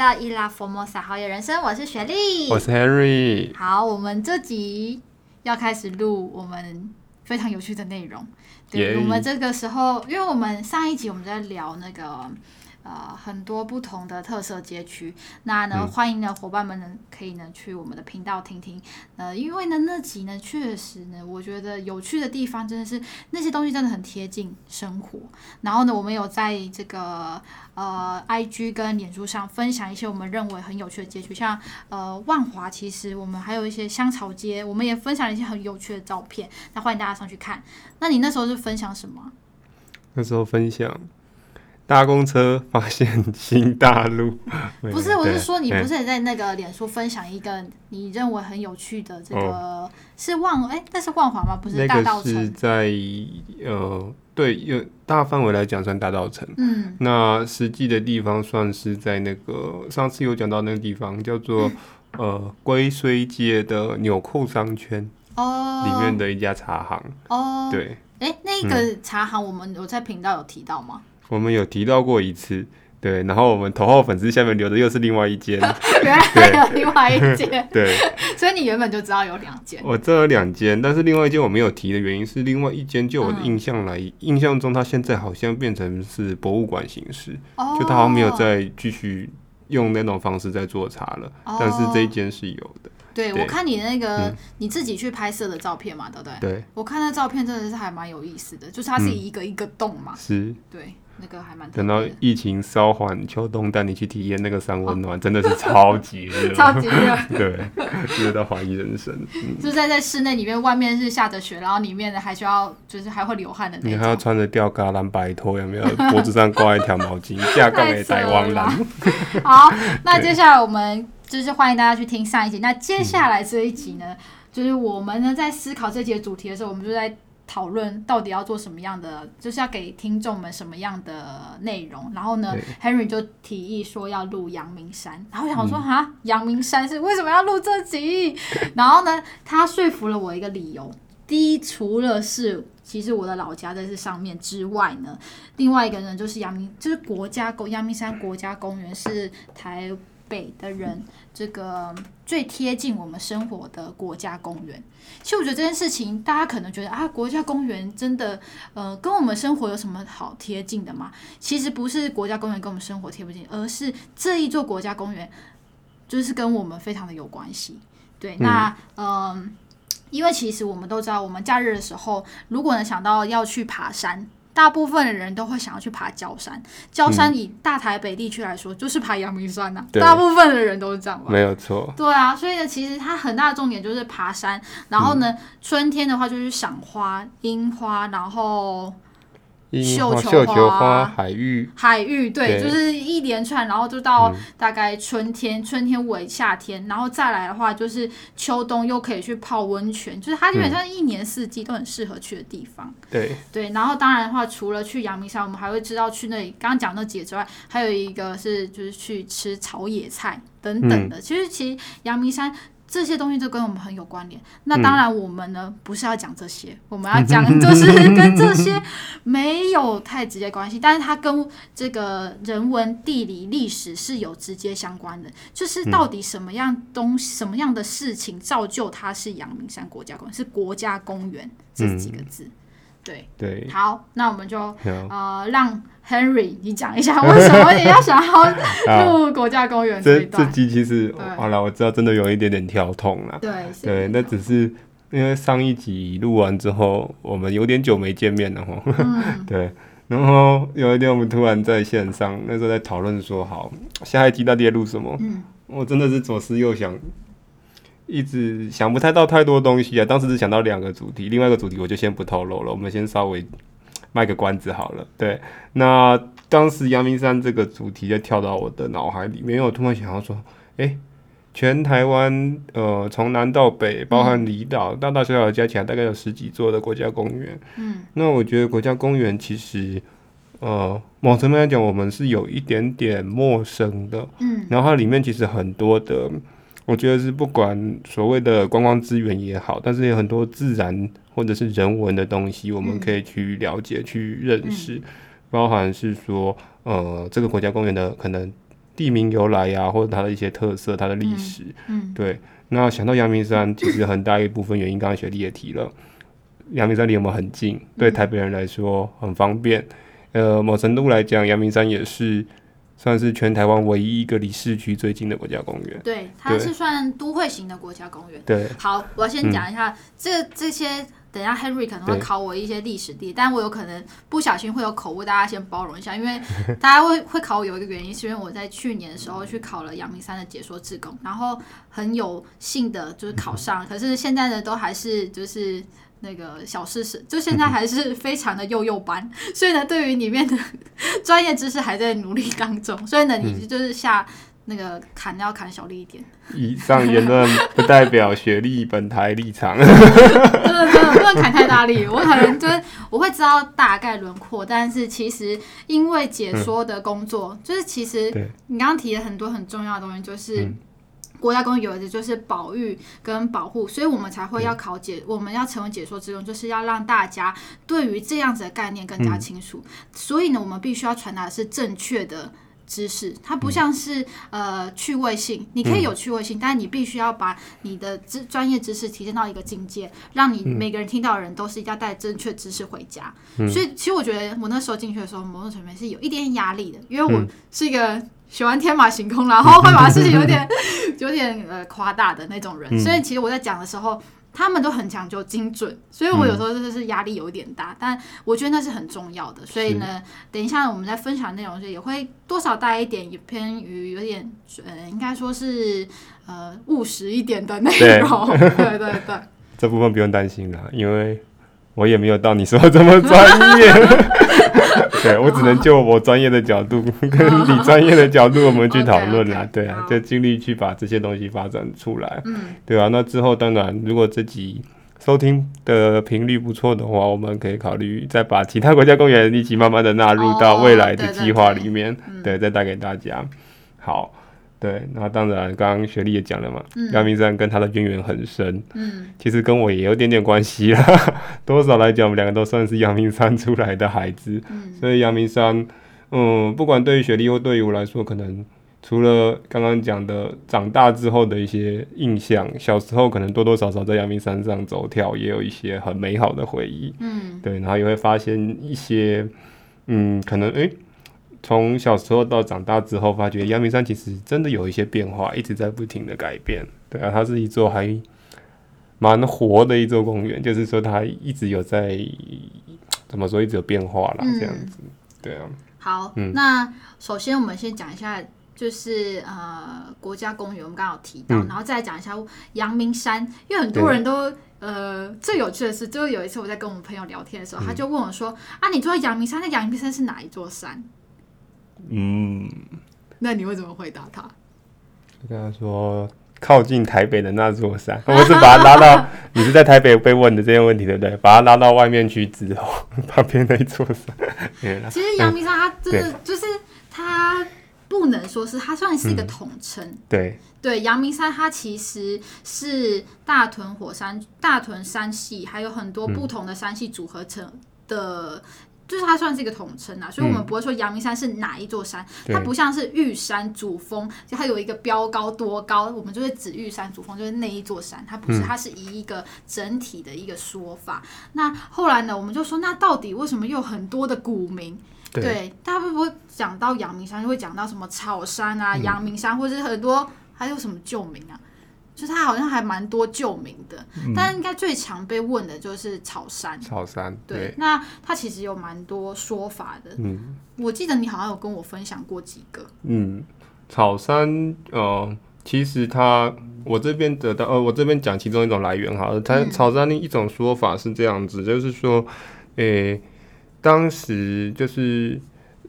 到伊拉佛摩萨好野人生，我是雪莉，我是 Henry。好，我们这集要开始录我们非常有趣的内容。对.我们这个时候，因为我们上一集我们在聊那个。呃，很多不同的特色街区，那呢，欢迎呢伙伴们呢可以呢去我们的频道听听。呃，因为呢那集呢确实呢，我觉得有趣的地方真的是那些东西真的很贴近生活。然后呢，我们有在这个呃 IG 跟脸书上分享一些我们认为很有趣的街区，像呃万华，其实我们还有一些香草街，我们也分享了一些很有趣的照片。那欢迎大家上去看。那你那时候是分享什么？那时候分享。搭公车发现新大陆，不是，我是说你不是也在那个脸书分享一个你认为很有趣的这个、哦、是万哎，那是万华吗？不是大道城，那个、是在呃对，有大范围来讲算大道城，嗯，那实际的地方算是在那个上次有讲到那个地方叫做、嗯、呃龟虽街的纽扣商圈哦，里面的一家茶行。哦，对，哎，那个茶行我们有在频道有提到吗？我们有提到过一次，对，然后我们头号粉丝下面留的又是另外一间，原来还有另外一间，对，所以你原本就知道有两间。我这有两间，但是另外一间我没有提的原因是，另外一间就我的印象来、嗯，印象中它现在好像变成是博物馆形式，哦、就它好像没有再继续用那种方式在做茶了，哦、但是这一间是有的。对，我看你那个、嗯、你自己去拍摄的照片嘛，对不对？对，我看那照片真的是还蛮有意思的，就是它是一个一个洞嘛，嗯、是，对。那个还蛮等到疫情稍缓，秋冬带你去体验那个三温暖，真的是超级热，超级热，对，热到怀疑人生。嗯、就在在室内里面，外面是下着雪，然后里面呢还需要就是还会流汗的那种。你还要穿着吊嘎蓝白拖，有没有？脖子上挂一条毛巾，架杠也带汪了。好，那接下来我们就是欢迎大家去听上一集。那接下来这一集呢，嗯、就是我们呢在思考这集的主题的时候，我们就在。讨论到底要做什么样的，就是要给听众们什么样的内容。然后呢，Henry 就提议说要录阳明山。然后我想说哈，阳、嗯、明山是为什么要录这集？然后呢，他说服了我一个理由。第一，除了是其实我的老家在这上面之外呢，另外一个呢就是阳明，就是国家公阳明山国家公园是台。北的人，这个最贴近我们生活的国家公园，其实我觉得这件事情，大家可能觉得啊，国家公园真的，呃，跟我们生活有什么好贴近的吗？其实不是国家公园跟我们生活贴不近，而是这一座国家公园，就是跟我们非常的有关系。对，那嗯、呃，因为其实我们都知道，我们假日的时候，如果能想到要去爬山。大部分的人都会想要去爬焦山，焦山以大台北地区来说，嗯、就是爬阳明山呐、啊。大部分的人都是这样吧？没有错。对啊，所以呢，其实它很大的重点就是爬山。然后呢，嗯、春天的话就是赏花、樱花，然后。绣球，花、海芋、海芋，对，就是一连串，然后就到大概春天，嗯、春天尾夏天，然后再来的话就是秋冬又可以去泡温泉，就是它基本上一年四季都很适合去的地方。对对，然后当然的话，除了去阳明山，我们还会知道去那里，刚刚讲那几个之外，还有一个是就是去吃草野菜等等的。嗯、其实其实阳明山。这些东西都跟我们很有关联。那当然，我们呢、嗯、不是要讲这些，我们要讲 就是跟这些没有太直接关系，但是它跟这个人文、地理、历史是有直接相关的。就是到底什么样东西、什么样的事情造就它是阳明山国家公园，是国家公园这几个字。嗯对对，好，那我们就呃让 Henry 你讲一下 为什么你要想要入国家公园这。这这集其实好了，我知道真的有一点点跳痛了。对对，那只是因为上一集录完之后，我们有点久没见面了哈。嗯。对，然后有一天我们突然在线上，那时候在讨论说，好，下一集到底要录什么？嗯。我真的是左思右想。一直想不太到太多东西啊，当时只想到两个主题，另外一个主题我就先不透露了，我们先稍微卖个关子好了。对，那当时阳明山这个主题就跳到我的脑海里面，因为我突然想到说，哎、欸，全台湾呃从南到北，包含离岛、嗯，大大小小加起来大概有十几座的国家公园。嗯，那我觉得国家公园其实呃某层面来讲，我们是有一点点陌生的。嗯，然后它里面其实很多的。我觉得是不管所谓的观光资源也好，但是有很多自然或者是人文的东西，我们可以去了解、嗯、去认识，包含是说，呃，这个国家公园的可能地名由来呀、啊，或者它的一些特色、它的历史。嗯，嗯对。那想到阳明山，其实很大一部分原因，刚刚雪莉也提了，阳明山离我们很近，对台北人来说很方便。呃，某程度来讲，阳明山也是算是全台湾唯一一个离市区最近的国家公园。对，它是算都会型的国家公园。对，好，我要先讲一下、嗯、这这些。等一下，Henry 可能会考我一些历史地，但我有可能不小心会有口误，大家先包容一下。因为 大家会会考我有一个原因，是因为我在去年的时候去考了阳明山的解说志工，然后很有幸的就是考上，可是现在呢都还是就是那个小试试，就现在还是非常的幼幼班，所以呢对于里面的专业知识还在努力当中，所以呢你就是下。那个砍要砍小力一点。以上言论不代表学历本台立场。真的真的不能砍太大力，我可能就是我会知道大概轮廓，但是其实因为解说的工作，嗯、就是其实你刚刚提了很多很重要的东西，就是国家公园有的就是保育跟保护，所以我们才会要考解，嗯、我们要成为解说志工，就是要让大家对于这样子的概念更加清楚。嗯、所以呢，我们必须要传达的是正确的。知识，它不像是、嗯、呃趣味性，你可以有趣味性，嗯、但是你必须要把你的知专业知识提升到一个境界，让你每个人听到的人都是一定要带正确知识回家。嗯、所以，其实我觉得我那时候进去的时候，某种层面是有一点压力的，因为我是一个喜欢天马行空，然后会把事情有点 有点呃夸大的那种人，嗯、所以其实我在讲的时候。他们都很讲究精准，所以我有时候就是压力有点大，嗯、但我觉得那是很重要的。所以呢，等一下我们在分享内容时，也会多少带一点，也偏于有点呃，应该说是呃务实一点的内容。对，对对对，这部分不用担心啦，因为我也没有到你说的这么专业。对，我只能就我专业的角度跟你专业的角度，我们去 讨论啦。对啊，就尽力去把这些东西发展出来。嗯，对啊。那之后当然，如果这集收听的频率不错的话，我们可以考虑再把其他国家公园一起慢慢的纳入到未来的计划里面。对，再带给大家。好。对，那当然，刚刚雪莉也讲了嘛，阳、嗯、明山跟他的渊源很深，嗯，其实跟我也有点点关系啦，多少来讲，我们两个都算是阳明山出来的孩子，嗯，所以阳明山，嗯，不管对于雪莉或对于我来说，可能除了刚刚讲的长大之后的一些印象，小时候可能多多少少在阳明山上走跳，也有一些很美好的回忆，嗯，对，然后也会发现一些，嗯，可能诶。欸从小时候到长大之后，发觉阳明山其实真的有一些变化，一直在不停的改变。对啊，它是一座还蛮活的一座公园，就是说它一直有在怎么说，一直有变化啦，这样子。对啊。好，嗯、那首先我们先讲一下，就是呃国家公园，我们刚刚有提到，嗯、然后再讲一下阳明山，因为很多人都呃最有趣的是，就有一次我在跟我们朋友聊天的时候，嗯、他就问我说：“啊，你住在阳明山，那阳明山是哪一座山？”嗯，那你会怎么回答他？就跟他说靠近台北的那座山，我是把他拉到 你是在台北被问的这些问题，对不对？把他拉到外面去之后，旁边那一座山。其实阳明山它真的就是它不能说是它算是一个统称，嗯。对对，阳明山它其实是大屯火山、大屯山系，还有很多不同的山系组合成的。就是它算是一个统称啊，所以我们不会说阳明山是哪一座山，嗯、它不像是玉山主峰，就它有一个标高多高，我们就会指玉山主峰就是那一座山，它不是，它是以一个整体的一个说法。嗯、那后来呢，我们就说，那到底为什么又有很多的古名？对，对，大家会不会讲到阳明山就会讲到什么草山啊、阳明山，或者是很多还有什么旧名啊？就它好像还蛮多旧名的，嗯、但应该最常被问的就是草山。草山，对，对那它其实有蛮多说法的。嗯，我记得你好像有跟我分享过几个。嗯，草山，呃，其实它我这边得到，呃，我这边讲其中一种来源哈，它草山的一种说法是这样子，嗯、就是说，诶、欸，当时就是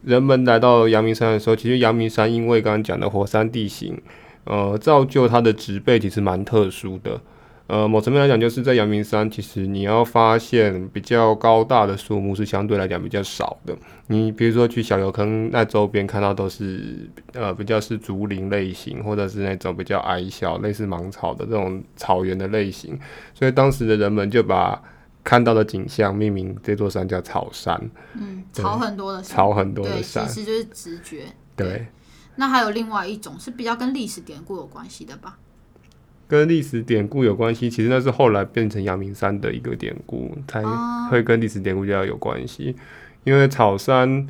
人们来到阳明山的时候，其实阳明山因为刚刚讲的火山地形。呃，造就它的植被其实蛮特殊的。呃，某层面来讲，就是在阳明山，其实你要发现比较高大的树木是相对来讲比较少的。你比如说去小油坑那周边看到都是呃比较是竹林类型，或者是那种比较矮小类似芒草的这种草原的类型。所以当时的人们就把看到的景象命名这座山叫草山。嗯，草很多的山，草很多的山，其实就是直觉。对。那还有另外一种是比较跟历史典故有关系的吧？跟历史典故有关系，其实那是后来变成阳明山的一个典故，才会跟历史典故比较有关系。因为草山，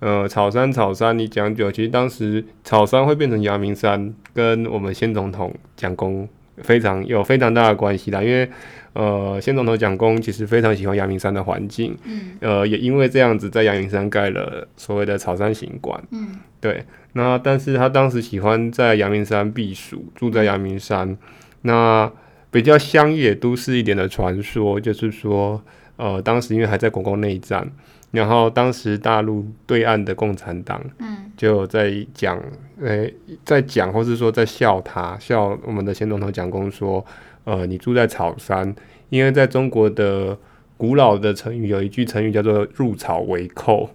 呃，草山草山，你讲久，其实当时草山会变成阳明山，跟我们先总统蒋公非常有非常大的关系啦。因为，呃，先总统蒋公其实非常喜欢阳明山的环境，嗯，呃，也因为这样子，在阳明山盖了所谓的草山行馆，嗯，对。那但是他当时喜欢在阳明山避暑，住在阳明山。那比较乡野都市一点的传说，就是说，呃，当时因为还在国共内战，然后当时大陆对岸的共产党，嗯，就在讲，诶、欸，在讲，或是说在笑他，笑我们的前总统蒋公说，呃，你住在草山，因为在中国的古老的成语有一句成语叫做入草为寇，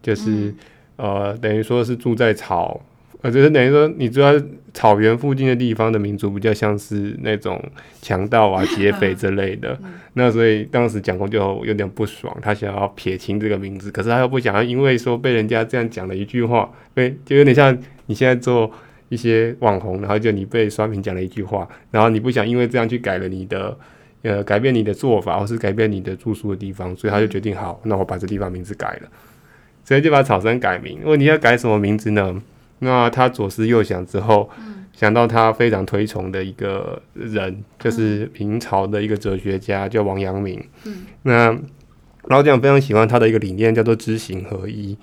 就是，嗯、呃，等于说是住在草。呃，就是等于说，你住在草原附近的地方的民族，比较像是那种强盗啊、劫匪之类的。那所以当时蒋公就有点不爽，他想要撇清这个名字，可是他又不想要，因为说被人家这样讲了一句话，被就有点像你现在做一些网红，然后就你被刷屏讲了一句话，然后你不想因为这样去改了你的呃改变你的做法，或是改变你的住宿的地方，所以他就决定好，那我把这地方名字改了，所以就把草山改名。问题要改什么名字呢？那他左思右想之后，嗯、想到他非常推崇的一个人，就是明朝的一个哲学家，叫王阳明。嗯、那老蒋非常喜欢他的一个理念，叫做知行合一。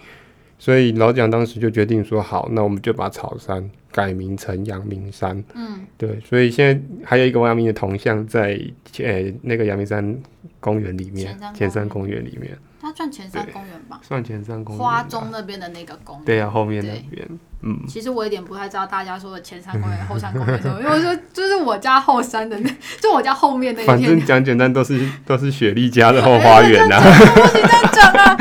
所以老蒋当时就决定说：“好，那我们就把草山改名成阳明山。”嗯，对。所以现在还有一个王阳明的铜像在呃、欸、那个阳明山公园里面，前山公园里面。他算前山公园吧？算前山公园。花中那边的那个公园。对呀、啊，后面那边。嗯，其实我有点不太知道大家说的前山公园、后山公园什么，因为我说就是我家后山的那，就我家后面那一片。反正讲简单，都是都是雪莉家的后花园呐、啊。不行这样讲啊，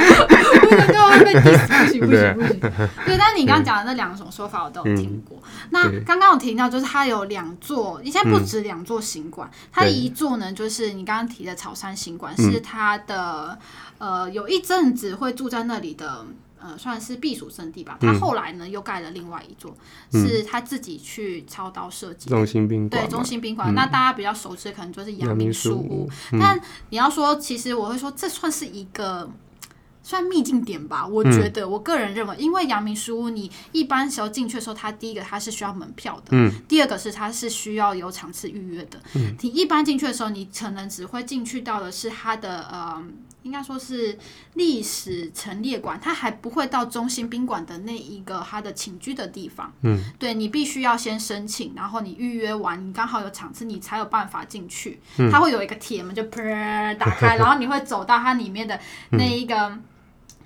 被 diss，不行不行不行。对，但你刚刚讲的那两种说法我都有听过。嗯、那刚刚我提到，就是它有两座，现在不止两座行馆，嗯、它一座呢就是你刚刚提的草山行馆，是它的呃有一阵子会住在那里的。呃，算是避暑胜地吧。他后来呢，又盖了另外一座，嗯、是他自己去操刀设计的。中心宾馆。对，中心宾馆。嗯、那大家比较熟知可能就是阳明书屋。嗯、但你要说，其实我会说，这算是一个算秘境点吧。我觉得，我个人认为，因为阳明书屋，你一般时候进去的时候，它第一个它是需要门票的，嗯、第二个是它是需要有场次预约的。嗯、你一般进去的时候，你可能只会进去到的是它的呃。应该说是历史陈列馆，它还不会到中心宾馆的那一个它的寝居的地方。嗯，对，你必须要先申请，然后你预约完，你刚好有场次，你才有办法进去。嗯，它会有一个铁门就砰打开，然后你会走到它里面的那一个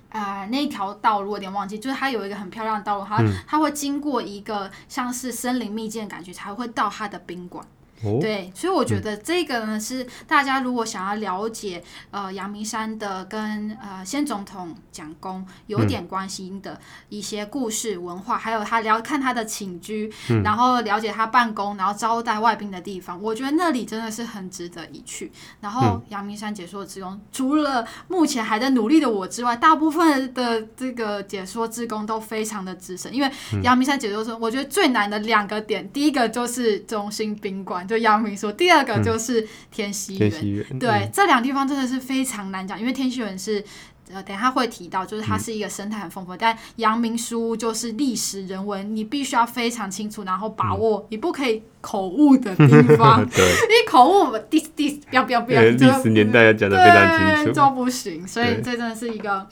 啊、那一条道路，我有点忘记，就是它有一个很漂亮的道路，它它会经过一个像是森林秘境的感觉，才会到它的宾馆。对，所以我觉得这个呢是大家如果想要了解呃阳明山的跟呃先总统蒋公有点关系的一些故事文化，还有他了看他的寝居，然后了解他办公，然后招待外宾的地方，我觉得那里真的是很值得一去。然后阳明山解说职工，除了目前还在努力的我之外，大部分的这个解说职工都非常的资深，因为阳明山解说中，我觉得最难的两个点，第一个就是中心宾馆。就阳明说，第二个就是天溪园，嗯、对，嗯、这两地方真的是非常难讲，因为天溪园是呃，等下会提到，就是它是一个生态很丰富，嗯、但阳明书屋就是历史人文，你必须要非常清楚，然后把握，嗯、你不可以口误的地方，对，你口误 dis dis 不要不要不要，历史年代要讲的非常清楚，就不行，所以这真的是一个。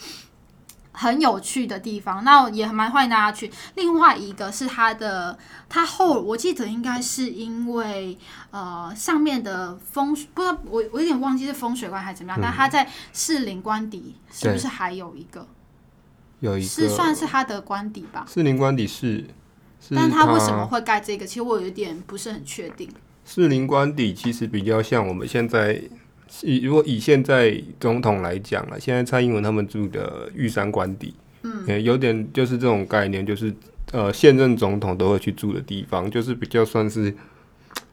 很有趣的地方，那也蛮欢迎大家去。另外一个是它的，它后我记得应该是因为呃上面的风水，不知道我我有点忘记是风水观还是怎么样，嗯、但它在士林官邸是不是还有一个？有一个是算是它的官邸吧？士林官邸是，是但它为什么会盖这个？其实我有点不是很确定。士林官邸其实比较像我们现在。以如果以现在总统来讲了，现在蔡英文他们住的玉山官邸，嗯，有点就是这种概念，就是呃现任总统都会去住的地方，就是比较算是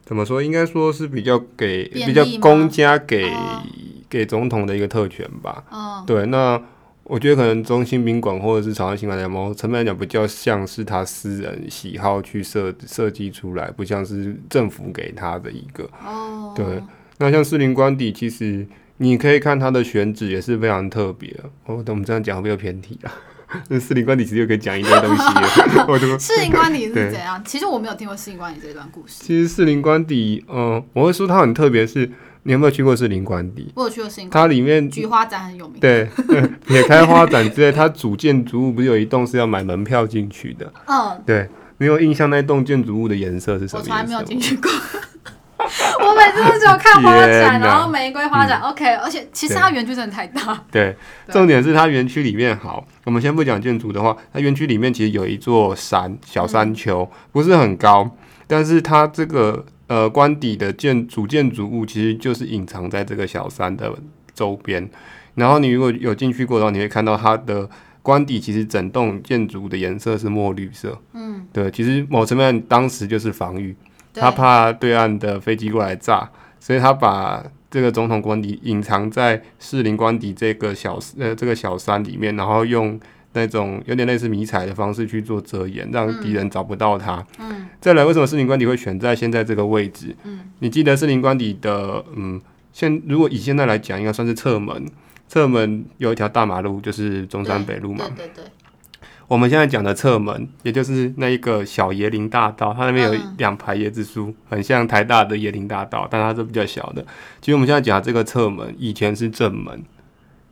怎么说，应该说是比较给比较公家给、哦、给总统的一个特权吧。哦、对，那我觉得可能中心宾馆或者是草山行馆，某层面来讲比较像是他私人喜好去设设计出来，不像是政府给他的一个。哦。对，那像四林官邸，其实你可以看它的选址也是非常特别。哦，等我们这样讲会不会有偏题啊？那士林官邸其实又可以讲一堆东西。我说士林官邸是怎样？其实我没有听过四林官邸这段故事。其实士林官邸，嗯、呃，我会说它很特别，是。你有没有去过士林官邸？我有去过士林。它里面菊花展很有名。对，撇开花展之类，它主建筑物不是有一栋是要买门票进去的？嗯，对。你有印象那栋建筑物的颜色是什么？我从来没有进去过。我每次都只有看花展，然后玫瑰花展。嗯、OK，而且其实它园区真的太大。对，对重点是它园区里面好。我们先不讲建筑的话，它园区里面其实有一座山，小山丘，嗯、不是很高，但是它这个。呃，官邸的建主建筑物其实就是隐藏在这个小山的周边。然后你如果有进去过的话，你会看到它的官邸其实整栋建筑的颜色是墨绿色。嗯，对，其实某层面当时就是防御，他怕对岸的飞机过来炸，所以他把这个总统官邸隐藏在士林官邸这个小呃这个小山里面，然后用。那种有点类似迷彩的方式去做遮掩，让敌人找不到他。嗯，再来，为什么士林官邸会选在现在这个位置？嗯，你记得士林官邸的，嗯，现如果以现在来讲，应该算是侧门。侧门有一条大马路，就是中山北路嘛。对对对。我们现在讲的侧门，也就是那一个小椰林大道，它那边有两排椰子树，很像台大的椰林大道，但它是比较小的。其实我们现在讲的这个侧门，以前是正门。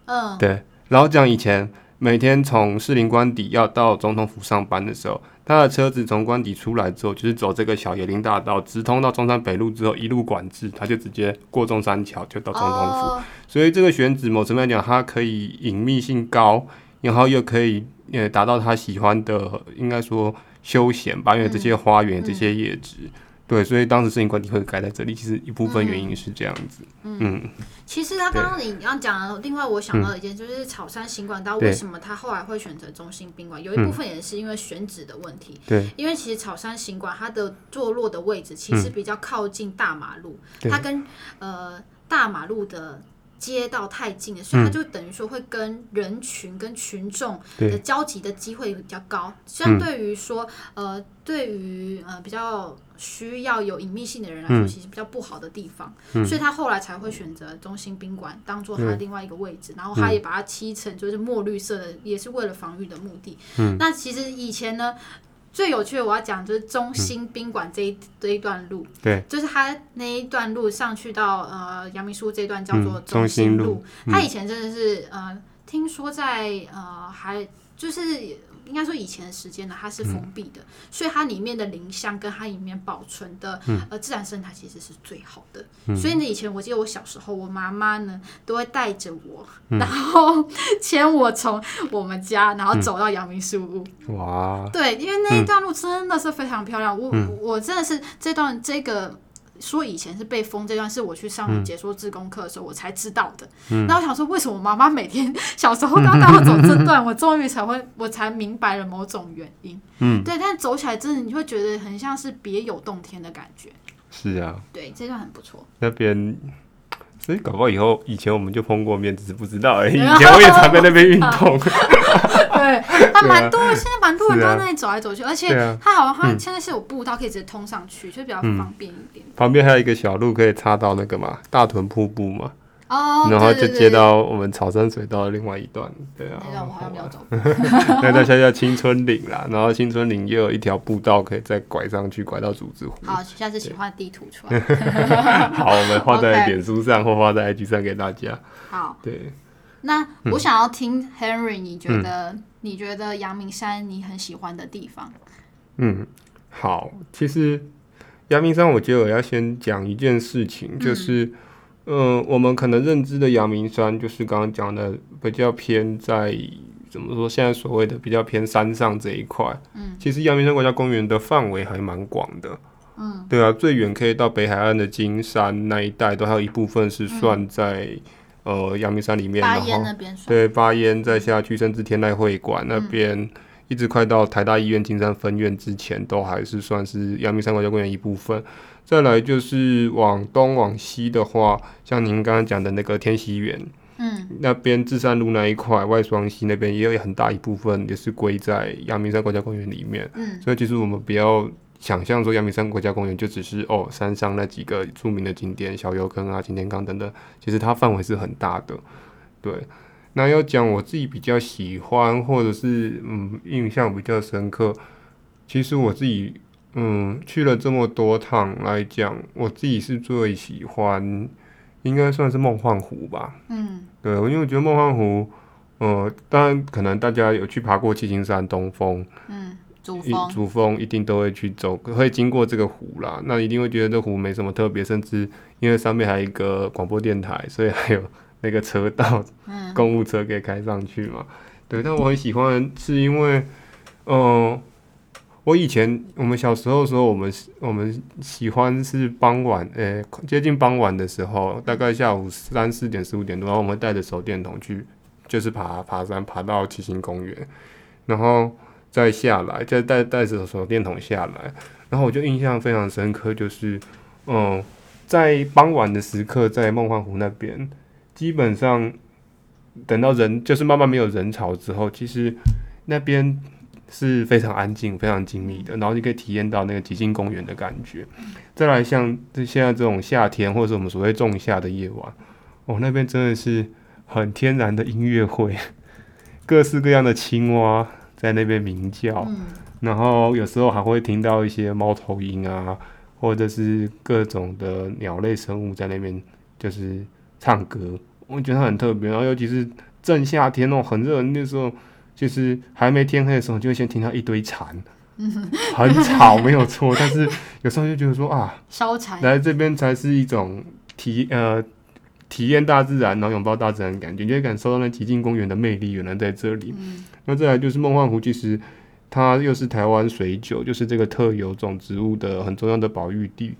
嗯，对。然后讲以前。每天从士林官邸要到总统府上班的时候，他的车子从官邸出来之后，就是走这个小椰林大道，直通到中山北路之后，一路管制，他就直接过中山桥就到总统府。Oh. 所以这个选址某层面来讲，它可以隐秘性高，然后又可以呃达到他喜欢的，应该说休闲吧，因为这些花园、嗯、这些叶子。嗯对，所以当时士林官邸会盖在这里，其实一部分原因是这样子。嗯，嗯其实他刚刚你要讲的，另外我想到一件，就是草山行馆，到为什么他后来会选择中心宾馆？有一部分也是因为选址的问题。对，因为其实草山行馆它的坐落的位置其实比较靠近大马路，它跟呃大马路的。街道太近了，所以他就等于说会跟人群、跟群众的交集的机会比较高。相对于说，呃，对于呃比较需要有隐秘性的人来说，其实比较不好的地方。所以他后来才会选择中心宾馆当做他的另外一个位置，然后他也把它漆成就是墨绿色的，也是为了防御的目的。那其实以前呢。最有趣的我要讲就是中心宾馆这一、嗯、这一段路，对，就是它那一段路上去到呃阳明书这段叫做中心路，它、嗯、以前真的是呃，听说在呃还就是。应该说以前的时间呢，它是封闭的，嗯、所以它里面的林相跟它里面保存的、嗯、呃自然生态其实是最好的。嗯、所以呢，以前我记得我小时候，我妈妈呢都会带着我，嗯、然后牵我从我们家，然后走到阳明书屋。哇！对，因为那一段路真的是非常漂亮。我、嗯、我真的是这段这个。说以前是被封这段，是我去上解说自工课的时候我才知道的。嗯、然后我想说，为什么妈妈每天小时候都要带我走这段？嗯、我终于才会，我才明白了某种原因。嗯，对，但走起来真的你会觉得很像是别有洞天的感觉。是啊，对，这段很不错。那边。所以搞不好以后以前我们就碰过面，只是不知道而已。以前我也常在那边运动。对，还蛮多，现在蛮多人都在那里走来走去，而且它好像它现在是有步道可以直接通上去，就比较方便一点。旁边还有一个小路可以插到那个嘛大屯瀑布嘛。哦，然后就接到我们草山水道的另外一段，对啊，那段我好有走。那它现在叫青春岭啦，然后青春岭又有一条步道可以再拐上去，拐到竹子湖。好，下次请画地图出来。好，我们画在脸书上或画在 IG 上给大家。好，对。那我想要听 Henry，你觉得你觉得阳明山你很喜欢的地方？嗯，好，其实阳明山，我觉得我要先讲一件事情，就是。嗯，我们可能认知的阳明山就是刚刚讲的比较偏在怎么说？现在所谓的比较偏山上这一块。嗯，其实阳明山国家公园的范围还蛮广的。嗯，对啊，最远可以到北海岸的金山那一带，都还有一部分是算在、嗯、呃阳明山里面。八烟那边。对，巴烟再下去，甚至天籁会馆那边，嗯、一直快到台大医院金山分院之前，都还是算是阳明山国家公园一部分。再来就是往东往西的话，像您刚刚讲的那个天喜园，嗯，那边至善路那一块外双溪那边也有很大一部分也是归在阳明山国家公园里面。嗯，所以其实我们不要想象说阳明山国家公园就只是哦山上那几个著名的景点小油坑啊、擎天岗等等，其实它范围是很大的。对，那要讲我自己比较喜欢或者是嗯印象比较深刻，其实我自己。嗯，去了这么多趟来讲，我自己是最喜欢，应该算是梦幻湖吧。嗯，对，因为我觉得梦幻湖，呃，当然可能大家有去爬过七星山东峰，嗯，主峰，主峰一定都会去走，会经过这个湖啦。那一定会觉得这湖没什么特别，甚至因为上面还有一个广播电台，所以还有那个车道，嗯，公务车可以开上去嘛。对，但我很喜欢，是因为，嗯、呃。我以前我们小时候的时候，我们我们喜欢是傍晚，诶、接近傍晚的时候，大概下午三四点、四五点多，然后我们带着手电筒去，就是爬爬山，爬到七星公园，然后再下来，再带带着手电筒下来，然后我就印象非常深刻，就是，嗯，在傍晚的时刻，在梦幻湖那边，基本上等到人就是慢慢没有人潮之后，其实那边。是非常安静、非常静谧的，然后你可以体验到那个极境公园的感觉。再来，像这现在这种夏天，或者是我们所谓仲夏的夜晚，哦，那边真的是很天然的音乐会，各式各样的青蛙在那边鸣叫，然后有时候还会听到一些猫头鹰啊，或者是各种的鸟类生物在那边就是唱歌，我觉得很特别。然后尤其是正夏天那种，很热那时候。就是还没天黑的时候，就会先听到一堆蝉，很吵，没有错。但是有时候就觉得说啊，烧柴来这边才是一种体呃体验大自然，然后拥抱大自然的感觉，你就会感受到那极境公园的魅力，原来在这里。嗯、那再来就是梦幻湖，其实它又是台湾水韭，就是这个特有种植物的很重要的保育地。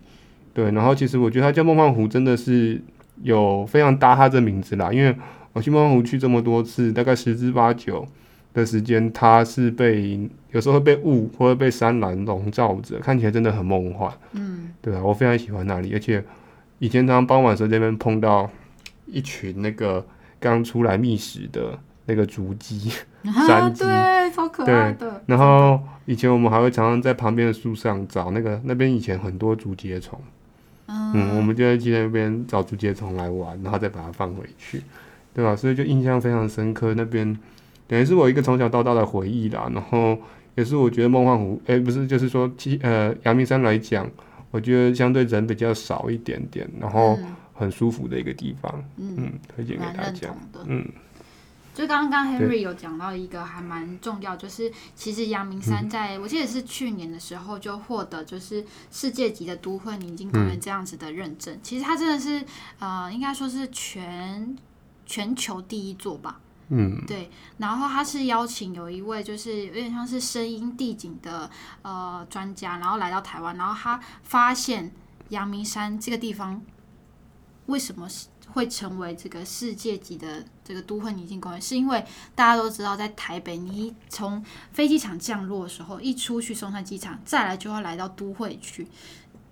对，然后其实我觉得它叫梦幻湖，真的是有非常搭它这名字啦，因为我去梦幻湖去这么多次，大概十之八九。的时间，它是被有时候会被雾或者被山岚笼罩着，看起来真的很梦幻。嗯，对啊，我非常喜欢那里，而且以前常常傍晚时候这边碰到一群那个 刚出来觅食的那个竹鸡、山鸡，对，超可爱的。然后以前我们还会常常在旁边的树上找那个那边以前很多竹节虫，嗯，嗯，我们就在去那边找竹节虫来玩，然后再把它放回去，对吧？所以就印象非常深刻那边。等于是我一个从小到大的回忆啦，然后也是我觉得梦幻湖，哎、欸，不是，就是说，其呃，阳明山来讲，我觉得相对人比较少一点点，然后很舒服的一个地方，嗯，嗯，推荐给大家。嗯，就刚刚 Henry 有讲到一个还蛮重要，就是其实阳明山在、嗯、我记得是去年的时候就获得就是世界级的都会宁静公园这样子的认证，嗯、其实它真的是呃，应该说是全全球第一座吧。嗯，对，然后他是邀请有一位就是有点像是声音地景的呃专家，然后来到台湾，然后他发现阳明山这个地方为什么会成为这个世界级的这个都会宁静公园，是因为大家都知道，在台北你从飞机场降落的时候，一出去松山机场，再来就要来到都会区。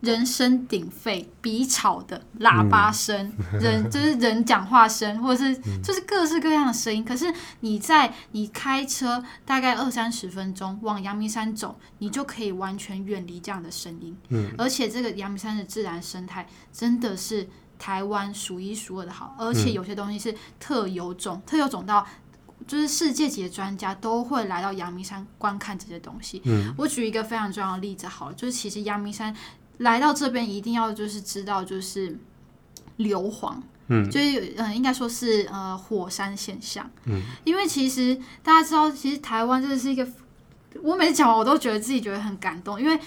人声鼎沸，比吵的喇叭声，嗯、人 就是人讲话声，或者是就是各式各样的声音。可是你在你开车大概二三十分钟往阳明山走，你就可以完全远离这样的声音。嗯，而且这个阳明山的自然生态真的是台湾数一数二的好，而且有些东西是特有种，特有种到就是世界级的专家都会来到阳明山观看这些东西。嗯，我举一个非常重要的例子，好了，就是其实阳明山。来到这边一定要就是知道就是硫磺，嗯，就是嗯应该说是呃火山现象，嗯，因为其实大家知道，其实台湾真的是一个，我每次讲我都觉得自己觉得很感动，因为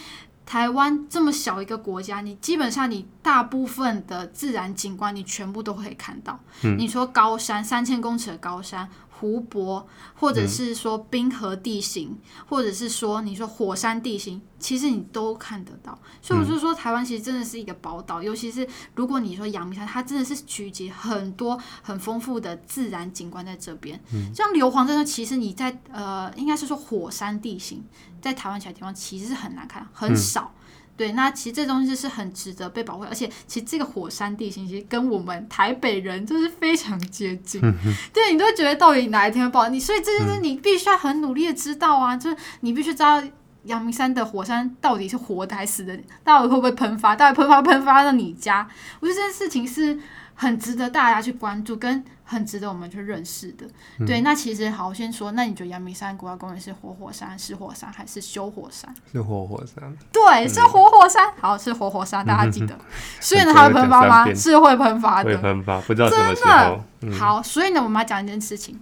台湾这么小一个国家，你基本上你大部分的自然景观你全部都可以看到，嗯，你说高山三千公尺的高山。湖泊，或者是说冰河地形，嗯、或者是说你说火山地形，其实你都看得到。所以我就说，台湾其实真的是一个宝岛。嗯、尤其是如果你说阳明山，它真的是聚集很多很丰富的自然景观在这边。嗯、像硫磺这种，其实你在呃，应该是说火山地形，在台湾其他地方其实是很难看，很少。嗯对，那其实这东西是很值得被保护，而且其实这个火山地形其实跟我们台北人就是非常接近。嗯、对，你都会觉得到底哪一天会爆？你所以这就是你必须要很努力的知道啊，嗯、就是你必须知道阳明山的火山到底是活的还是死的，到底会不会喷发，到底喷发喷发到你家？我觉得这件事情是。很值得大家去关注，跟很值得我们去认识的。嗯、对，那其实好，我先说，那你觉得阳明山国家公园是活火山、是火山还是休火山？是活火山。对，嗯、是活火山。好，是活火山，大家记得。嗯、所以呢，它会喷发吗？是会喷发的。会喷发，不知道什么时候。真的。好，所以呢，我们要讲一件事情。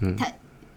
嗯。它，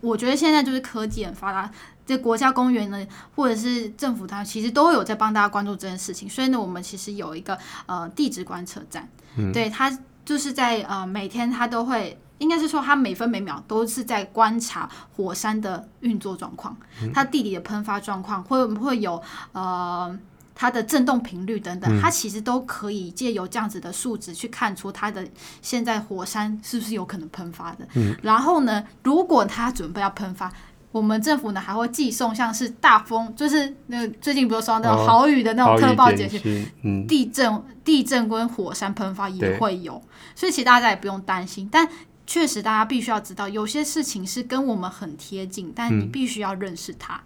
我觉得现在就是科技很发达，这国家公园呢，或者是政府，它其实都有在帮大家关注这件事情。所以呢，我们其实有一个呃地质观测站。嗯。对它。就是在呃每天他都会，应该是说他每分每秒都是在观察火山的运作状况，它地底的喷发状况，会不会有呃它的震动频率等等，它其实都可以借由这样子的数值去看出它的现在火山是不是有可能喷发的。然后呢，如果它准备要喷发。我们政府呢还会寄送像是大风，就是那个最近不是说那种豪雨的那种特报简讯，哦嗯、地震、地震跟火山喷发也会有，所以其实大家也不用担心。但确实大家必须要知道，有些事情是跟我们很贴近，但你必须要认识它。嗯、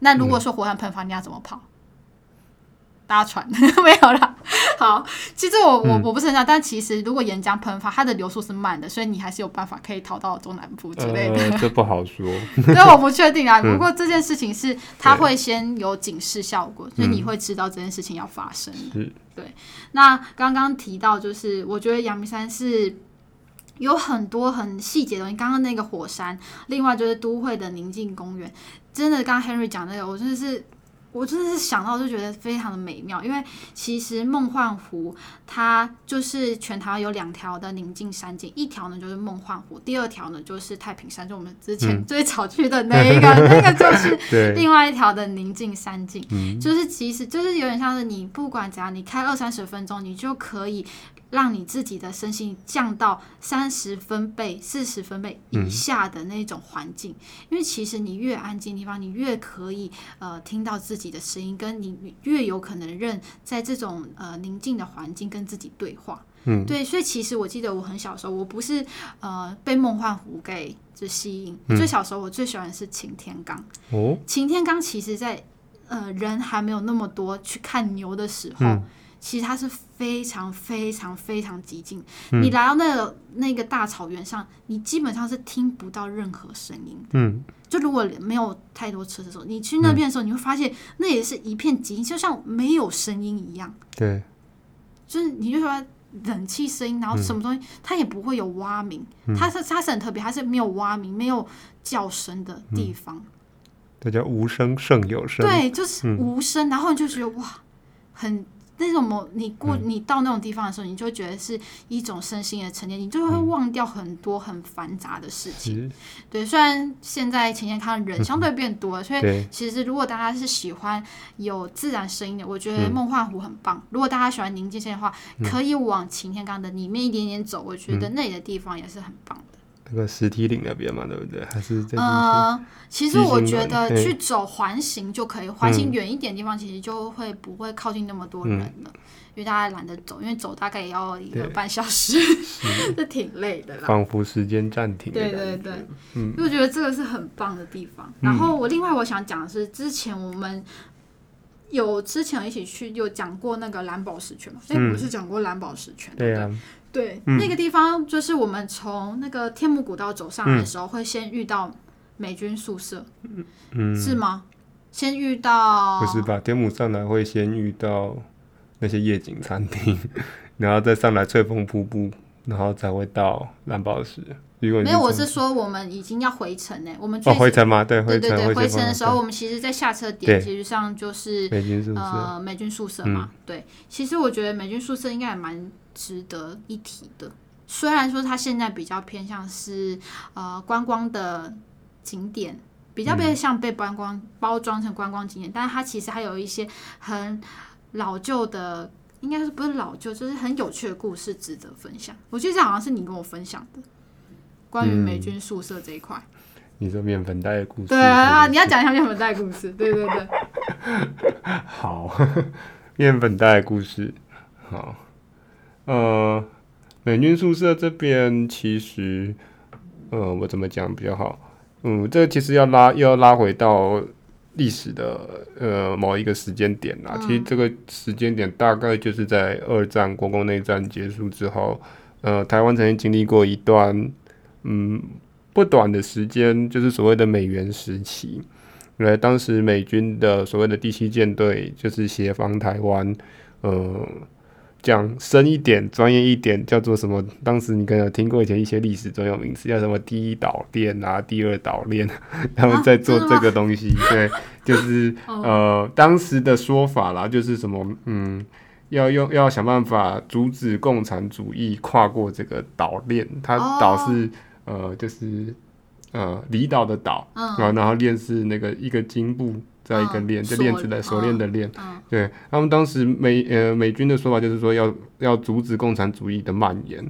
那如果说火山喷发，你要怎么跑？搭船 没有啦。好，其实我我我不是很想，但其实如果岩浆喷发，它的流速是慢的，所以你还是有办法可以逃到中南部之类的。呃、这不好说，所以我不确定啊。不过这件事情是它会先有警示效果，所以你会知道这件事情要发生。是对。那刚刚提到就是，我觉得阳明山是有很多很细节的东西。刚刚那个火山，另外就是都会的宁静公园，真的，刚刚 Henry 讲那个，我真的是。我真的是想到就觉得非常的美妙，因为其实梦幻湖它就是全台湾有两条的宁静山景，一条呢就是梦幻湖，第二条呢就是太平山，就我们之前最早去的那一个，嗯、那个就是另外一条的宁静山景，就是其实就是有点像是你不管怎样，你开二三十分钟，你就可以。让你自己的身心降到三十分贝、四十分贝以下的那种环境，嗯、因为其实你越安静的地方，你越可以呃听到自己的声音，跟你越有可能认在这种呃宁静的环境跟自己对话。嗯，对，所以其实我记得我很小时候，我不是呃被梦幻湖给就吸引，嗯、最小时候我最喜欢的是擎天岗。哦，擎天岗其实在呃人还没有那么多去看牛的时候。嗯其实它是非常非常非常寂静。嗯、你来到那个那个大草原上，你基本上是听不到任何声音的。嗯，就如果没有太多车的时候，你去那边的时候，你会发现那也是一片寂静，就像没有声音一样。对，就是你就说冷气声音，然后什么东西，嗯、它也不会有蛙鸣。它是它是很特别，它是没有蛙鸣、没有叫声的地方。这叫无声胜有声。对，就是无声，嗯、然后你就觉得哇，很。那种某你过你到那种地方的时候，嗯、你就觉得是一种身心的沉淀，你就会忘掉很多很繁杂的事情。嗯、对，虽然现在擎天岗人相对变多了，嗯、所以 其实如果大家是喜欢有自然声音的，我觉得梦幻湖很棒。嗯、如果大家喜欢宁静线的话，可以往晴天岗的里面一点点走，我觉得那里的地方也是很棒的。那个石梯岭那边嘛，对不对？还是在呃，其实我觉得去走环形就可以，环形远一点的地方，其实就会不会靠近那么多人了，嗯、因为大家懒得走，因为走大概也要一个半小时，这挺累的啦。仿佛时间暂停。对对对，嗯，就觉得这个是很棒的地方。然后我另外我想讲的是，之前我们有之前一起去有讲过那个蓝宝石泉嘛？哎、嗯，不是讲过蓝宝石泉？对啊。对，嗯、那个地方就是我们从那个天母古道走上来的时候，会先遇到美军宿舍，嗯，是吗？先遇到不是吧？天母上来会先遇到那些夜景餐厅，然后再上来翠峰瀑布，然后才会到蓝宝石。没有，我是说我们已经要回程呢。我们哦回程吗？对，对对对，回程的时候，我们其实，在下车点其实上就是美军宿舍，呃，美军宿舍嘛。嗯、对，其实我觉得美军宿舍应该也蛮。值得一提的，虽然说它现在比较偏向是呃观光的景点，比较被像被观光包装成观光景点，嗯、但是它其实还有一些很老旧的，应该是不是老旧，就是很有趣的故事值得分享。我记得这好像是你跟我分享的，关于美军宿舍这一块。嗯、你说面粉袋的故事？对啊，你要讲一下面粉袋的故事。对对对。好。面粉袋的故事。好，呃，美军宿舍这边其实，呃，我怎么讲比较好？嗯，这个其实要拉，又要拉回到历史的呃某一个时间点啦。其实这个时间点大概就是在二战国共内战结束之后，呃，台湾曾经经历过一段嗯不短的时间，就是所谓的美元时期。来，当时美军的所谓的第七舰队就是协防台湾，呃，讲深一点、专业一点，叫做什么？当时你可能有听过以前一些历史专有名词，叫什么第一岛链啊、第二岛链，他们在做这个东西。啊、对，就是呃，当时的说法啦，就是什么，嗯，要用要想办法阻止共产主义跨过这个岛链，它岛是呃，就是。呃，离岛的岛，嗯，然后链是那个一个金部再一个链，就链子的锁链的链。对，他们当时美呃美军的说法就是说要要阻止共产主义的蔓延，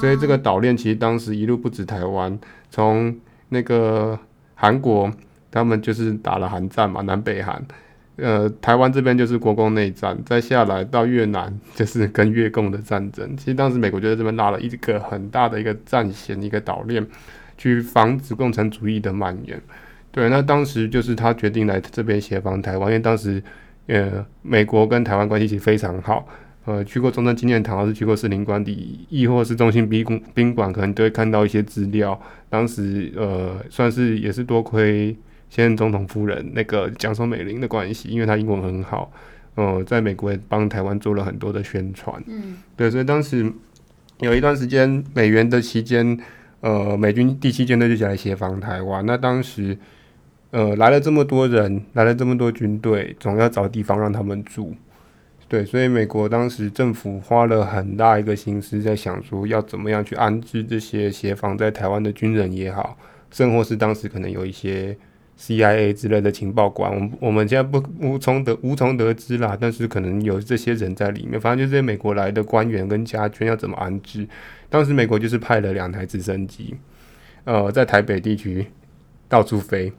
所以这个岛链其实当时一路不止台湾，从那个韩国他们就是打了韩战嘛，南北韩，呃，台湾这边就是国共内战，再下来到越南就是跟越共的战争。其实当时美国就在这边拉了一个很大的一个战线，一个岛链。去防止共产主义的蔓延，对，那当时就是他决定来这边协防台湾，因为当时，呃，美国跟台湾关系其实非常好，呃，去过中正纪念堂，或是去过士林官邸，亦或是中心宾馆宾馆，可能都会看到一些资料。当时，呃，算是也是多亏现任总统夫人那个讲手美龄的关系，因为她英文很好，呃，在美国也帮台湾做了很多的宣传，嗯，对，所以当时有一段时间美元的期间。呃，美军第七舰队就起来协防台湾。那当时，呃，来了这么多人，来了这么多军队，总要找地方让他们住。对，所以美国当时政府花了很大一个心思在想说，要怎么样去安置这些协防在台湾的军人也好，甚或是当时可能有一些 CIA 之类的情报官，我我们现在不无从得无从得知啦。但是可能有这些人在里面，反正就是美国来的官员跟家眷要怎么安置。当时美国就是派了两台直升机，呃，在台北地区到处飞，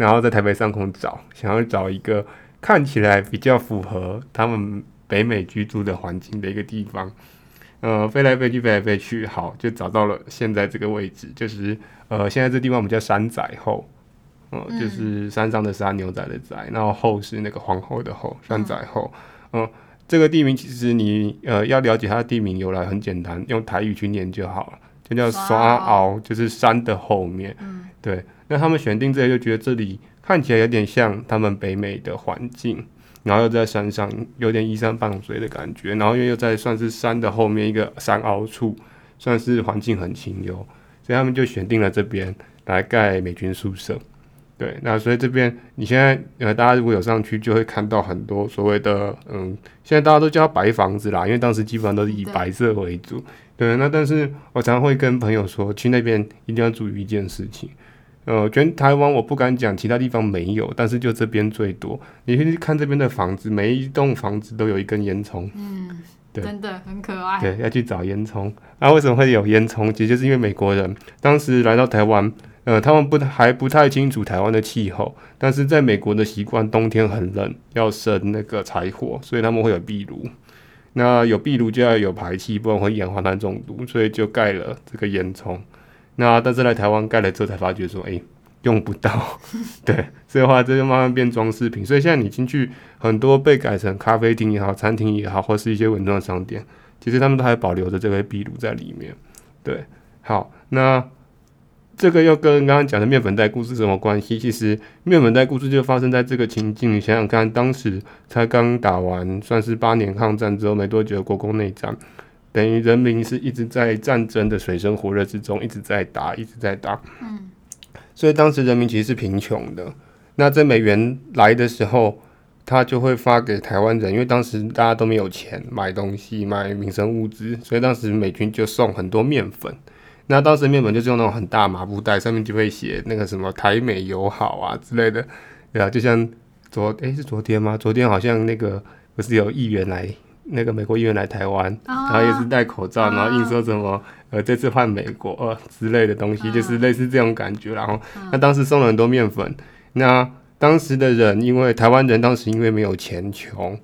然后在台北上空找，想要找一个看起来比较符合他们北美居住的环境的一个地方，呃，飞来飞去，飞来飞去，好，就找到了现在这个位置，就是呃，现在这地方我们叫山仔后，呃，就是山上的山，牛仔的仔，然后后是那个皇后的后，山仔后，嗯。呃这个地名其实你呃要了解它的地名由来很简单，用台语去念就好了，就叫刷鳌，就是山的后面。嗯、对，那他们选定这里就觉得这里看起来有点像他们北美的环境，然后又在山上有点依山傍水的感觉，然后又又在算是山的后面一个山凹处，算是环境很清幽，所以他们就选定了这边来盖美军宿舍。对，那所以这边你现在呃，大家如果有上去，就会看到很多所谓的嗯，现在大家都叫白房子啦，因为当时基本上都是以白色为主。对，对，那但是我常常会跟朋友说，去那边一定要注意一件事情，呃，全台湾我不敢讲其他地方没有，但是就这边最多。你去看这边的房子，每一栋房子都有一根烟囱，嗯，对，真的很可爱。对，要去找烟囱。那为什么会有烟囱？其实就是因为美国人当时来到台湾。呃，他们不还不太清楚台湾的气候，但是在美国的习惯，冬天很冷，要生那个柴火，所以他们会有壁炉。那有壁炉就要有排气，不然会氧化碳中毒，所以就盖了这个烟囱。那但是来台湾盖了之后，才发觉说，哎、用不到。对，所以的话这就慢慢变装饰品。所以现在你进去，很多被改成咖啡厅也好，餐厅也好，或是一些文创商店，其实他们都还保留着这个壁炉在里面。对，好，那。这个又跟刚刚讲的面粉袋故事什么关系？其实面粉袋故事就发生在这个情境。你想想看，当时才刚打完，算是八年抗战之后没多久的，国共内战，等于人民是一直在战争的水深火热之中，一直在打，一直在打。嗯。所以当时人民其实是贫穷的。那这美元来的时候，他就会发给台湾人，因为当时大家都没有钱买东西、买民生物资，所以当时美军就送很多面粉。那当时面粉就是用那种很大麻布袋，上面就会写那个什么台美友好啊之类的，对啊，就像昨诶、欸，是昨天吗？昨天好像那个不是有议员来，那个美国议员来台湾，然后也是戴口罩，然后硬说什么呃这次换美国呃之类的东西，就是类似这种感觉。然后那当时送了很多面粉，那当时的人因为台湾人当时因为没有钱穷，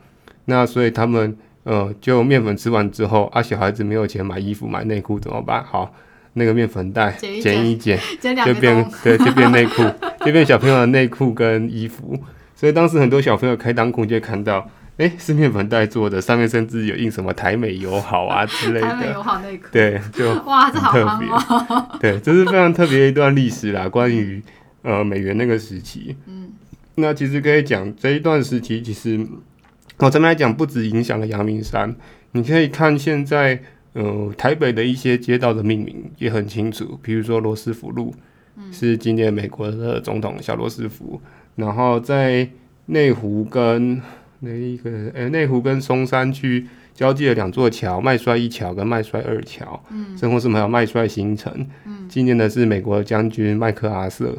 那所以他们呃，就面粉吃完之后，啊，小孩子没有钱买衣服买内裤怎么办？好，那个面粉袋剪一剪，就变对，就变内裤，就变小朋友的内裤跟衣服。所以当时很多小朋友开裆裤就看到，哎、欸，是面粉袋做的，上面甚至有印什么台美友好啊之类的。台美友好内裤。对，就 哇，这好特别。对，这是非常特别的一段历史啦，关于呃美元那个时期。嗯。那其实可以讲这一段时期，其实。我这边来讲，不止影响了阳明山，你可以看现在，呃，台北的一些街道的命名也很清楚，比如说罗斯福路，是今年美国的总统小罗斯福，然后在内湖跟那一个，呃，内湖跟松山区交界的两座桥，麦帅一桥跟麦帅二桥，嗯，甚至是还有麦帅新城，嗯，纪念的是美国将军麦克阿瑟，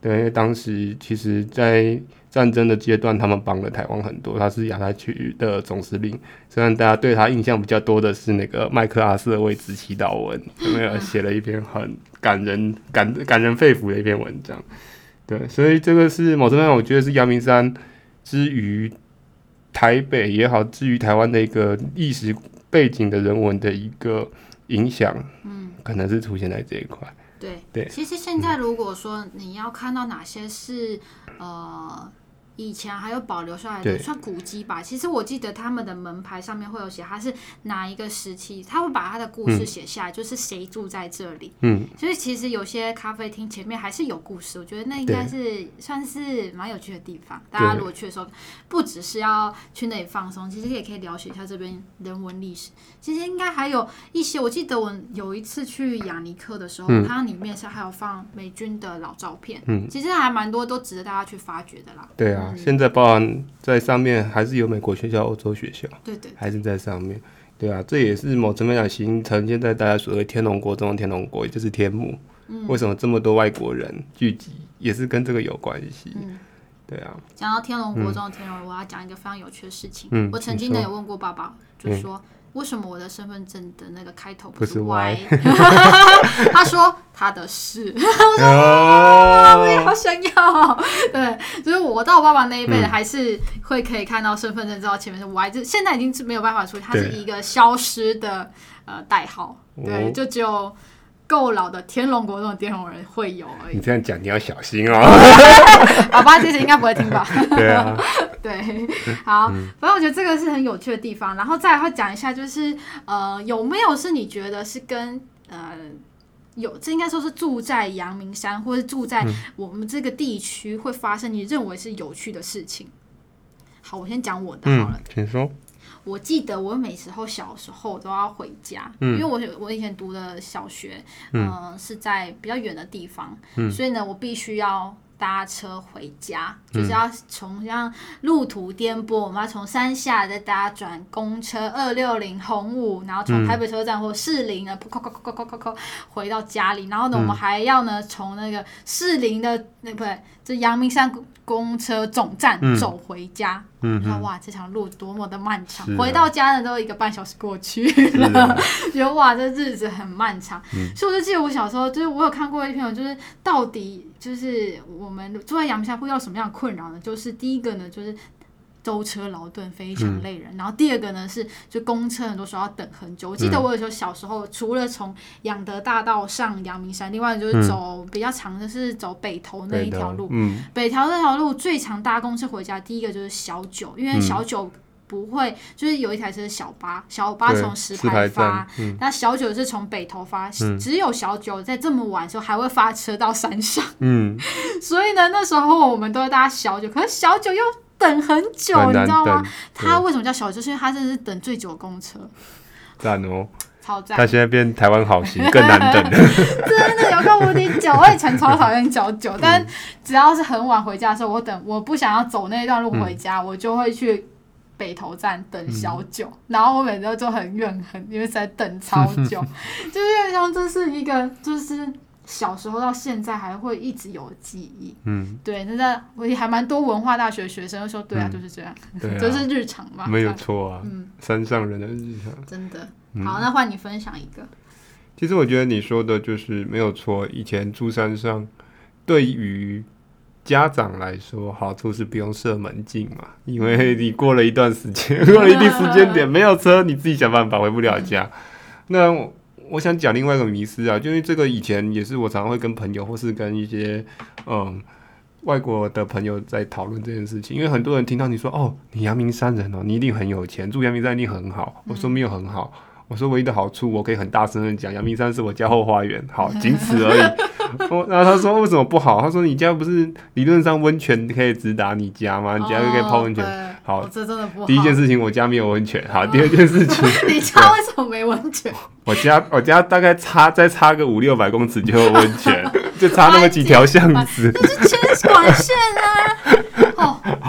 对，因为当时其实在。战争的阶段，他们帮了台湾很多。他是亚太区的总司令，虽然大家对他印象比较多的是那个麦克阿瑟为之祈祷文，有没有写了一篇很感人、感感人肺腑的一篇文章？对，所以这个是某程度上，我觉得是阳明山之于台北也好，至于台湾的一个历史背景的人文的一个影响。嗯，可能是出现在这一块。对对，其实现在如果说你要看到哪些是呃。以前还有保留下来的算古迹吧。其实我记得他们的门牌上面会有写，他是哪一个时期，他会把他的故事写下来，嗯、就是谁住在这里。嗯，所以其实有些咖啡厅前面还是有故事，我觉得那应该是算是蛮有趣的地方。大家如果去的时候，不只是要去那里放松，其实也可以了解一下这边人文历史。其实应该还有一些，我记得我有一次去雅尼克的时候，嗯、它里面是还有放美军的老照片。嗯，其实还蛮多都值得大家去发掘的啦。对啊。现在包含在上面，还是有美国学校、欧洲学校，对对，还是在上面，对啊，这也是某层面上形成现在大家所谓天龙国中的天龙国，也就是天母。嗯，为什么这么多外国人聚集，也是跟这个有关系。嗯，对啊。讲到天龙国中的天龙，我要讲一个非常有趣的事情。嗯，我曾经呢有问过爸爸，就说。为什么我的身份证的那个开头不是 Y？是 他说他的是，我说我也好想要。对，就是我到我爸爸那一辈的，还是会可以看到身份证知道前面是 Y，就现在已经是没有办法处理，它是一个消失的呃代号。对，就只有。够老的天龙国中的天龙人会有而已。你这样讲，你要小心哦。爸爸其实应该不会听吧？对啊，对，好，反正我觉得这个是很有趣的地方。然后再来会讲一下，就是呃，有没有是你觉得是跟呃有这应该说是住在阳明山或者住在我们这个地区会发生你认为是有趣的事情？好，我先讲我的好了，嗯，请说。我记得我每时候小时候都要回家，嗯、因为我我以前读的小学，嗯、呃，是在比较远的地方，嗯、所以呢，我必须要搭车回家，嗯、就是要从像路途颠簸，我们要从山下再搭转公车二六零红五，然后从台北车站或士林呢，扣扣扣扣扣扣回到家里，然后呢，我们还要呢从那个士林的那不对，就阳明山。公车总站走回家，嗯，嗯哇，这条路多么的漫长，啊、回到家呢都一个半小时过去了，啊、觉得哇，这日子很漫长。嗯、所以我就记得我小时候，就是我有看过一篇，就是到底就是我们住在阳明山会遇到什么样的困扰呢？就是第一个呢，就是。舟车劳顿非常累人，嗯、然后第二个呢是，就公车很多时候要等很久。我记得我有时候小时候，除了从仰德大道上阳明山，另外就是走比较长的是走北投那一条路。嗯、北投那条路最常搭公车回家，第一个就是小九，因为小九不会，就是有一台车是小八，小八从石牌发，嗯、那小九是从北投发，嗯、只有小九在这么晚的时候还会发车到山上。嗯，所以呢，那时候我们都会搭小九，可是小九又。等很久，你知道吗？他为什么叫小九？就是因为他真的是等最久的公车。赞哦，超赞！他现在变台湾好行，更难等。真的有个无敌久，我以前超讨厌小九，但只要是很晚回家的时候，我等我不想要走那一段路回家，嗯、我就会去北投站等小九。嗯、然后我每次都很怨恨，因为在等超久，就是像这是一个就是。小时候到现在还会一直有记忆，嗯，对，那在我也还蛮多文化大学学生说，对啊，就是这样，就是日常嘛，没有错啊，嗯，山上人的日常，真的，好，那换你分享一个。其实我觉得你说的就是没有错，以前住山上，对于家长来说，好处是不用设门禁嘛，因为你过了一段时间，过了一定时间点没有车，你自己想办法回不了家。那我想讲另外一个迷思啊，就因为这个以前也是我常常会跟朋友或是跟一些嗯外国的朋友在讨论这件事情，因为很多人听到你说哦，你阳明山人哦，你一定很有钱，住阳明山一定很好。我说没有很好，我说唯一的好处，我可以很大声的讲，阳明山是我家后花园，好，仅此而已。我 然后他说为什么不好？他说你家不是理论上温泉可以直达你家吗？你家就可以泡温泉。哦、好，这真的不好。第一件事情，我家没有温泉。好，第二件事情，你家为什么没温泉？我家我家大概差再差个五六百公尺就有温泉，就差那么几条巷子。这是牵管线啊。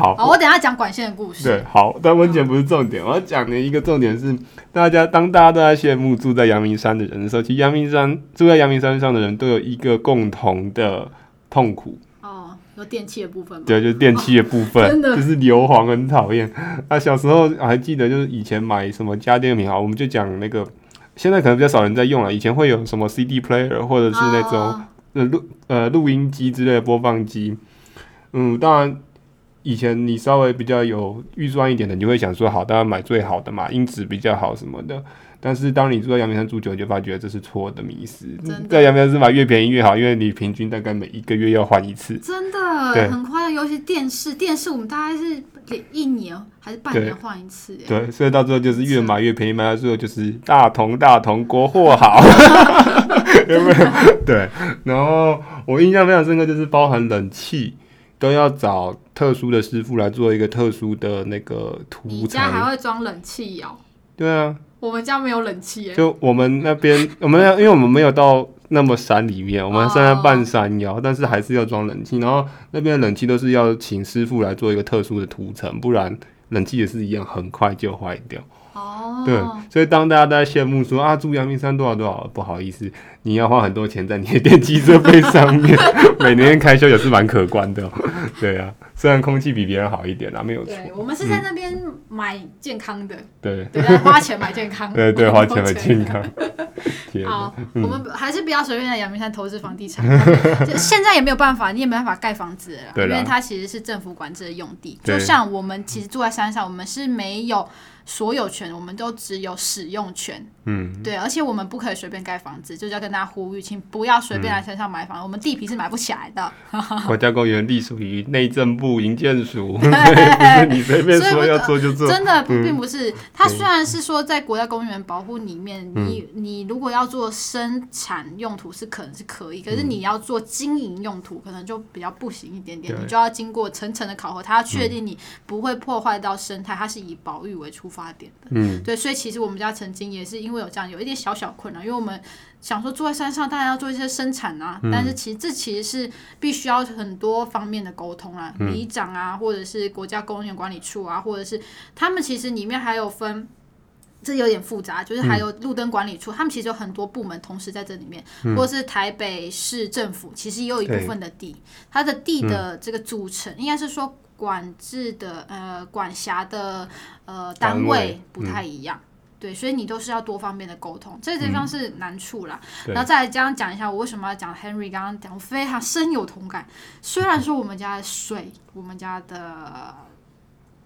哦，好，好，我等下讲管线的故事。对，好，但温泉不是重点，我要讲的一个重点是，大家当大家都在羡慕住在阳明山的人的时候，其实阳明山住在阳明山上的人都有一个共同的痛苦。哦，有电器的部分吗？对，就是电器的部分，哦、真的就是硫磺很讨厌。那小时候还记得，就是以前买什么家电品啊，我们就讲那个，现在可能比较少人在用了。以前会有什么 CD player 或者是那种、哦、呃录呃录音机之类的播放机。嗯，当然。以前你稍微比较有预算一点的，你会想说好，当然买最好的嘛，音质比较好什么的。但是当你住在阳明山住久，你就发觉这是错的迷思。在阳明山是买越便宜越好，因为你平均大概每一个月要换一次。真的，很夸张。尤其电视，电视我们大概是一年还是半年换一次。对，所以到最后就是越买越便宜，买到最后就是大同大同国货好，有没有？对。然后我印象非常深刻，就是包含冷气。都要找特殊的师傅来做一个特殊的那个涂层。你家还会装冷气哦？对啊，我们家没有冷气耶。就我们那边，我们要因为我们没有到那么山里面，我们现在半山腰，但是还是要装冷气。然后那边的冷气都是要请师傅来做一个特殊的涂层，不然冷气也是一样，很快就坏掉。哦，对，所以当大家都在羡慕说啊，住阳明山多少多少，不好意思，你要花很多钱在你的电机设备上面，每年开销也是蛮可观的。对啊，虽然空气比别人好一点啦，没有错。我们是在那边买健康的，对，对，花钱买健康，对对，花钱买健康。好，我们还是不要随便在阳明山投资房地产，现在也没有办法，你也没办法盖房子了，因为它其实是政府管制的用地。就像我们其实住在山上，我们是没有。所有权我们都只有使用权，嗯，对，而且我们不可以随便盖房子，就是要跟大家呼吁，请不要随便来山上买房，嗯、我们地皮是买不起来的。国家公园隶属于内政部营建署，对，不是你随便说要做就做，真的并不是。它虽然是说在国家公园保护里面，嗯、你你如果要做生产用途是可能是可以，可是你要做经营用途可能就比较不行一点点，嗯、你就要经过层层的考核，它要确定你不会破坏到生态，它是以保育为出发点的，嗯，对，所以其实我们家曾经也是因为有这样有一点小小困扰，因为我们想说住在山上，当然要做一些生产啊，嗯、但是其实这其实是必须要很多方面的沟通啊，里长啊，或者是国家公园管理处啊，或者是他们其实里面还有分，这有点复杂，就是还有路灯管理处，嗯、他们其实有很多部门同时在这里面，嗯、或者是台北市政府，其实也有一部分的地，它的地的这个组成、嗯、应该是说。管制的呃管辖的呃单位不太一样，嗯、对，所以你都是要多方面的沟通，这个地方是难处啦。嗯、然后再来这样讲一下，我为什么要讲 Henry 刚刚讲，我非常深有同感。虽然说我们家的水，我们家的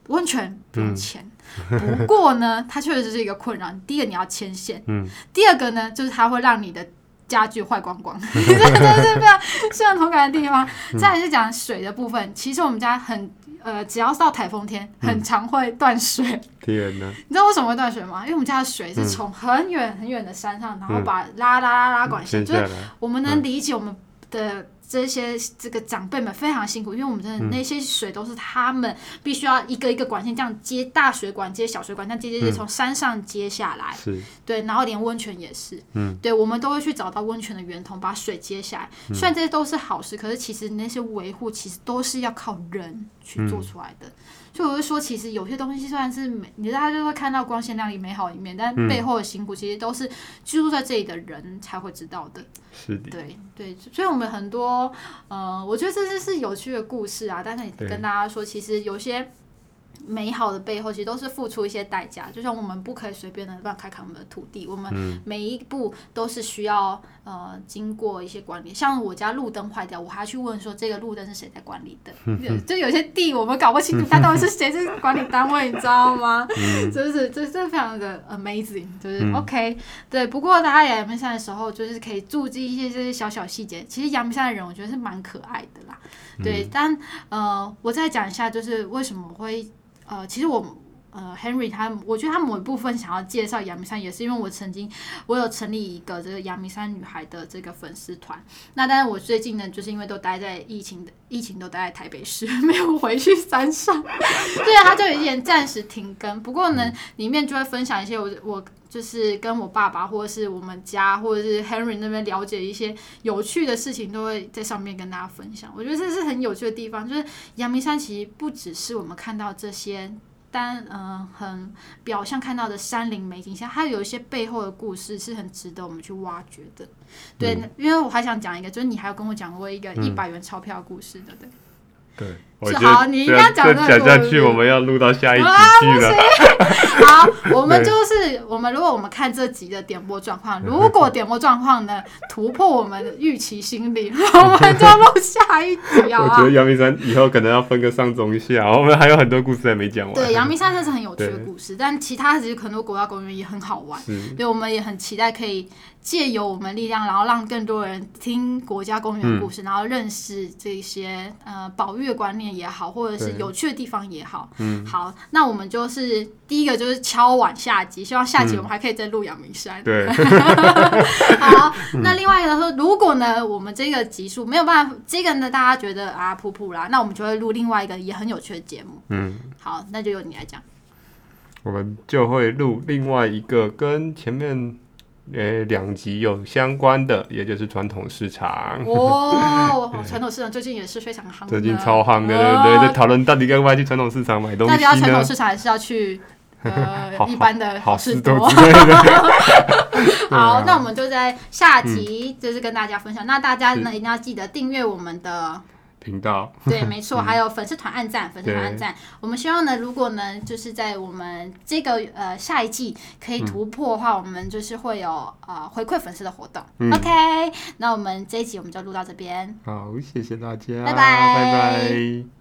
温泉不用钱，嗯、不过呢，它确实是一个困扰。第一个你要牵线，嗯、第二个呢，就是它会让你的家具坏光光，这真的是非常深有同感的地方。嗯、再来是讲水的部分，其实我们家很。呃，只要是到台风天，很常会断水。天哪！你知道为什么会断水吗？因为我们家的水是从很远很远的山上，然后把拉拉拉拉管线，就是我们能理解我们的。这些这个长辈们非常辛苦，因为我们真的那些水都是他们必须要一个一个管线这样接，大水管接小水管，这样接接接从山上接下来。是，对，然后连温泉也是，嗯，对，我们都会去找到温泉的源头，把水接下来。虽然这些都是好事，可是其实那些维护其实都是要靠人去做出来的。所以我就说，其实有些东西虽然是美，你大家就会看到光鲜亮丽、美好一面，但背后的辛苦其实都是居住在这里的人才会知道的。是的，对对，所以我们很多，呃，我觉得这就是有趣的故事啊。但是你跟大家说，其实有些美好的背后，其实都是付出一些代价。就像我们不可以随便的乱开垦我们的土地，我们每一步都是需要呃经过一些管理。像我家路灯坏掉，我还要去问说这个路灯是谁在管理的？就有些地我们搞不清楚，它到底是谁是管理单位，你知道吗？就是就是非常的 amazing，就是 OK。对，不过大家来阳明山的时候，就是可以注意一些这些小小细节。其实阳明山的人，我觉得是蛮可爱的啦。对，但呃，我再讲一下，就是为什么会。呃，其实我呃，Henry 他，我觉得他某一部分想要介绍阳明山，也是因为我曾经我有成立一个这个阳明山女孩的这个粉丝团。那但是我最近呢，就是因为都待在疫情的疫情都待在台北市，没有回去山上，对啊，他就有点暂时停更。不过呢，里面就会分享一些我我就是跟我爸爸或者是我们家或者是 Henry 那边了解一些有趣的事情，都会在上面跟大家分享。我觉得这是很有趣的地方，就是阳明山其实不只是我们看到这些。单嗯、呃，很表象看到的山林美景像，它有一些背后的故事是很值得我们去挖掘的。对，嗯、因为我还想讲一个，就是你还有跟我讲过一个一百元钞票的故事，对不对？对。是好，你一定要讲这个讲下去，我们要录到下一集去了。好，我们就是我们，如果我们看这集的点播状况，如果点播状况呢突破我们的预期心理，我们就录下一集啊。我觉得阳明山以后可能要分个上中下，我们还有很多故事还没讲完。对，阳明山那是很有趣的故事，但其他其实很多国家公园也很好玩。对，我们也很期待可以借由我们力量，然后让更多人听国家公园的故事，然后认识这些呃保育的观念。也好，或者是有趣的地方也好，嗯，好，那我们就是第一个就是敲碗下集，希望下集我们还可以再录阳明山。对，好，那另外一个说，如果呢，我们这个集数没有办法，这个呢，大家觉得啊，普普啦，那我们就会录另外一个也很有趣的节目。嗯，好，那就由你来讲。我们就会录另外一个跟前面。呃，两集有相关的，也就是传统市场。哦，传统市场最近也是非常夯，最近超夯的，对不对？在讨论到底该不该去传统市场买东西呢？那你要传统市场，还是要去呃 一般的好事多？好，那我们就在下集就是跟大家分享。那大家呢，一定要记得订阅我们的。频道 对，没错，还有粉丝团按赞，粉丝团按赞。我们希望呢，如果呢，就是在我们这个呃下一季可以突破的话，我们就是会有呃回馈粉丝的活动。OK，那我们这一集我们就录到这边。好，谢谢大家，拜拜，拜拜。